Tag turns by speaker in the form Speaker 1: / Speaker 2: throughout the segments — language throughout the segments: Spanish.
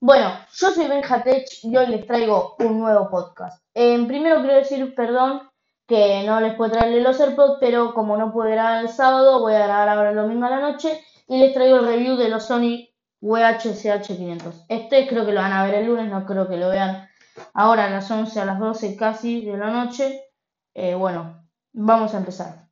Speaker 1: Bueno, yo soy Benjatech y hoy les traigo un nuevo podcast. Eh, primero quiero decir perdón que no les puedo traerle los AirPods, pero como no pude grabar el sábado, voy a grabar ahora el domingo a la noche y les traigo el review de los Sony WH-CH500. Este creo que lo van a ver el lunes, no creo que lo vean ahora a las 11, a las 12 casi de la noche. Eh, bueno, vamos a empezar.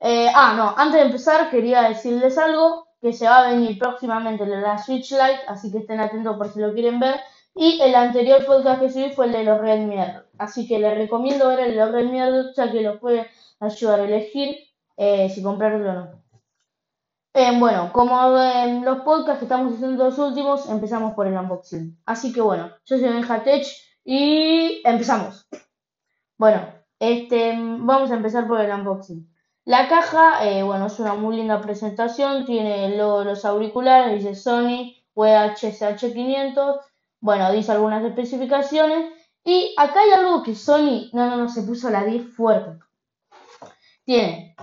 Speaker 1: Eh, ah, no, antes de empezar quería decirles algo que se va a venir próximamente la Switch Lite, así que estén atentos por si lo quieren ver. Y el anterior podcast que subí fue el de los Redmi así que les recomiendo ver el de los Redmi ya que los puede ayudar a elegir eh, si comprarlo o no. Eh, bueno, como en los podcasts que estamos haciendo los últimos, empezamos por el unboxing. Así que bueno, yo soy Benjatech y empezamos. Bueno, este, vamos a empezar por el unboxing. La caja, eh, bueno, es una muy linda presentación, tiene los auriculares, dice Sony WH-CH500, bueno, dice algunas especificaciones, y acá hay algo que Sony, no, no, no, se puso la 10 fuerte. Tiene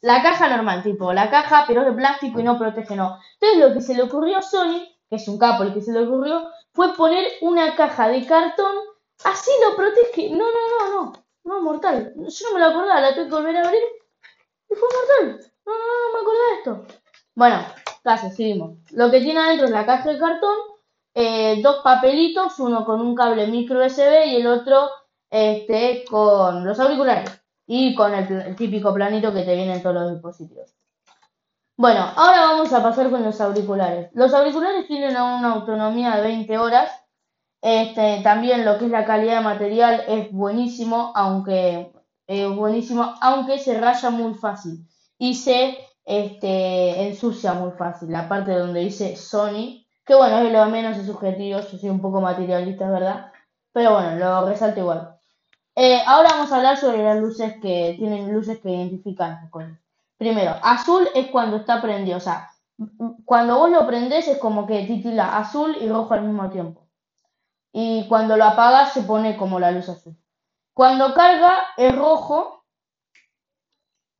Speaker 1: la caja normal, tipo, la caja, pero de plástico y no protege, no. Entonces lo que se le ocurrió a Sony, que es un capo el que se le ocurrió, fue poner una caja de cartón, así lo protege. No, no, no, no, no, mortal. Yo no me lo acordaba, la tengo que volver a abrir y fue mortal. No, no, no, me acordé de esto. Bueno, casi, seguimos. Lo que tiene adentro es la caja de cartón, eh, dos papelitos, uno con un cable micro USB y el otro este, con los auriculares y con el, típico planito que te viene en todos los dispositivos. Bueno, ahora vamos a pasar con los auriculares. Los auriculares tienen una autonomía de 20 horas. Este, también lo que es la calidad de material es buenísimo, aunque eh, buenísimo, aunque se raya muy fácil y se este, ensucia muy fácil. La parte donde dice Sony, que bueno, es lo menos es subjetivo, yo soy un poco materialista, verdad, pero bueno, lo resalto igual. Eh, ahora vamos a hablar sobre las luces que tienen luces que identifican Primero, azul es cuando está prendido, o sea, cuando vos lo prendés es como que titula azul y rojo al mismo tiempo. Y cuando lo apagas se pone como la luz azul. Cuando carga es rojo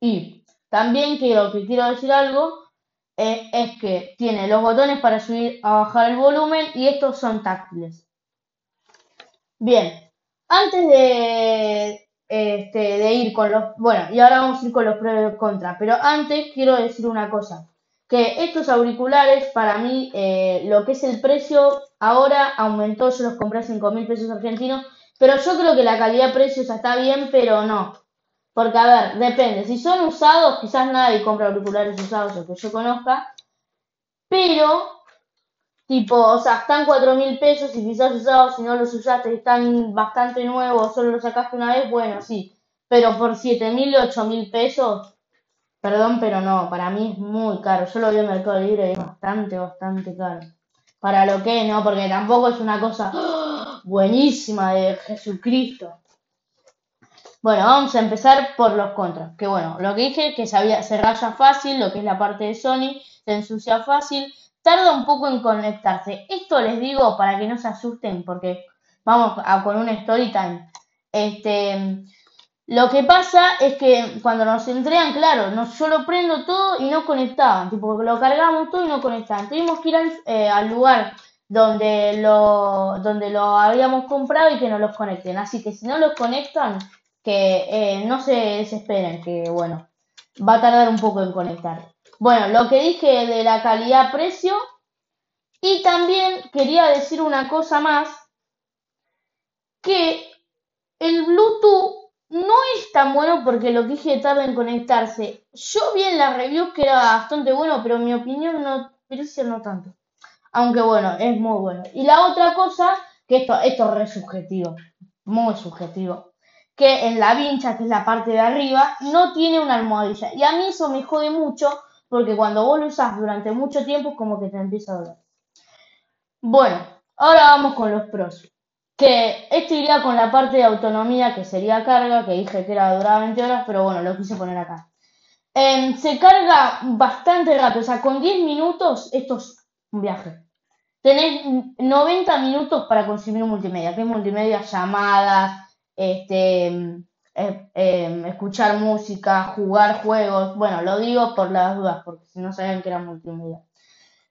Speaker 1: y también quiero que quiero decir algo eh, es que tiene los botones para subir a bajar el volumen y estos son táctiles. Bien, antes de, este, de ir con los, bueno, y ahora vamos a ir con los pros y contras, pero antes quiero decir una cosa, que estos auriculares para mí eh, lo que es el precio ahora aumentó, yo los compré a 5 mil pesos argentinos pero yo creo que la calidad-precio está bien, pero no. Porque, a ver, depende. Si son usados, quizás nadie compra auriculares usados o que yo conozca. Pero, tipo, o sea, están cuatro mil pesos y quizás usados, si no los usaste, están bastante nuevos, solo los sacaste una vez, bueno, sí. Pero por siete mil, ocho mil pesos, perdón, pero no, para mí es muy caro. Yo lo vi en Mercado Libre y es bastante, bastante caro. Para lo que, no, porque tampoco es una cosa buenísima de Jesucristo. Bueno, vamos a empezar por los contras. Que bueno, lo que dije que se, se raya fácil, lo que es la parte de Sony, se ensucia fácil, tarda un poco en conectarse. Esto les digo para que no se asusten, porque vamos a, con un story time. Este, lo que pasa es que cuando nos entregan, claro, nos, yo lo prendo todo y no conectaban, tipo lo cargamos todo y no conectaban. Tuvimos que ir al, eh, al lugar donde lo, donde lo habíamos comprado y que no los conecten. Así que si no los conectan, que eh, no se desesperen, que bueno, va a tardar un poco en conectar. Bueno, lo que dije de la calidad-precio. Y también quería decir una cosa más, que el Bluetooth no es tan bueno porque lo que dije tarda en conectarse. Yo vi en la review que era bastante bueno, pero en mi opinión no, pero no tanto. Aunque bueno, es muy bueno. Y la otra cosa, que esto, esto es re subjetivo, muy subjetivo, que en la vincha, que es la parte de arriba, no tiene una almohadilla. Y a mí eso me jode mucho, porque cuando vos lo usás durante mucho tiempo, como que te empieza a doler. Bueno, ahora vamos con los pros. Que esto iría con la parte de autonomía, que sería carga, que dije que era duraba 20 horas, pero bueno, lo quise poner acá. Em, se carga bastante rápido, o sea, con 10 minutos esto es un viaje. Tenés 90 minutos para consumir multimedia, que es multimedia, llamadas, este, eh, em, escuchar música, jugar juegos. Bueno, lo digo por las dudas, porque si no saben que era multimedia.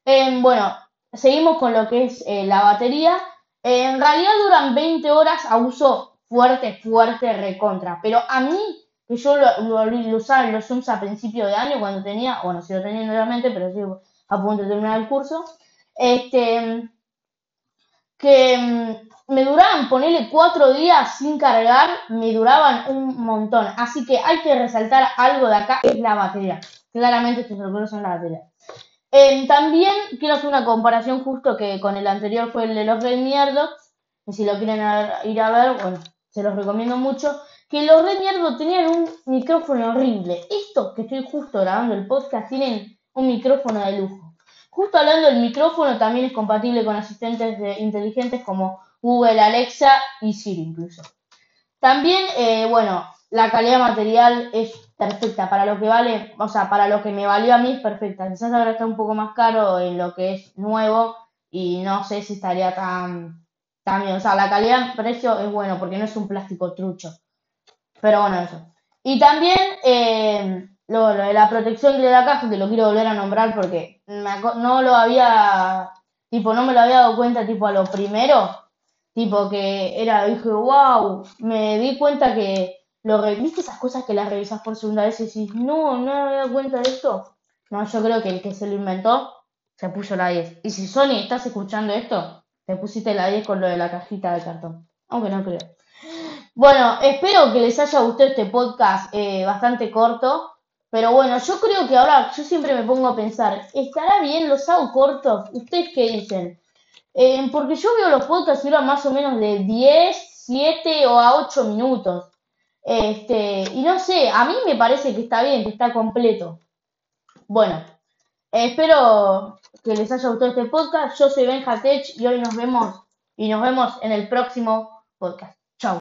Speaker 1: Em, bueno, seguimos con lo que es eh, la batería. en realidad duran 20 horas a uso fuerte, fuerte, recontra. Pero a mí, que yo lo, lo, usaba en los Zooms a principio de año, cuando tenía, bueno, sigo teniendo nuevamente, pero sigo a punto de terminar el curso, este, que mm, me duraban, ponerle cuatro días sin cargar, me duraban un montón. Así que hay que resaltar algo de acá, es la batería. Claramente estos celulares son la batería. Eh, también quiero hacer una comparación justo que con el anterior fue el de los Red Mierdos. Y si lo quieren ir a ver, bueno, se los recomiendo mucho. Que los Red Mierdos tenían un micrófono horrible. Estos que estoy justo grabando el podcast tienen un micrófono de lujo. Justo hablando del micrófono, también es compatible con asistentes inteligentes como Google, Alexa y Siri incluso. También, eh, bueno, la calidad material es perfecta. Para lo que vale, o sea, para lo que me valió a mí es perfecta. Quizás ahora está un poco más caro en lo que es nuevo y no sé si estaría tan, tan bien. O sea, la calidad-precio es bueno porque no es un plástico trucho. Pero bueno, eso. Y también eh, lo, de la protección de la caja, que lo quiero volver a nombrar porque no lo había, tipo, no me lo había dado cuenta, tipo, a lo primero. Tipo, que era, dije, wow, me di cuenta que lo ¿viste esas cosas que las revisas por segunda vez y decís, no, no me había dado cuenta de esto? No, yo creo que el que se lo inventó se puso la 10. Y si Sony estás escuchando esto, te pusiste la 10 con lo de la cajita de cartón. Aunque no creo. Bueno, espero que les haya gustado este podcast eh, bastante corto. Pero bueno, yo creo que ahora yo siempre me pongo a pensar, ¿estará bien? ¿Los hago cortos? ¿Ustedes qué dicen? Eh, porque yo veo los podcasts y duran más o menos de 10, 7 o a 8 minutos. Este, y no sé, a mí me parece que está bien, que está completo. Bueno, espero que les haya gustado este podcast. Yo soy Benja Tech y hoy nos vemos y nos vemos en el próximo podcast.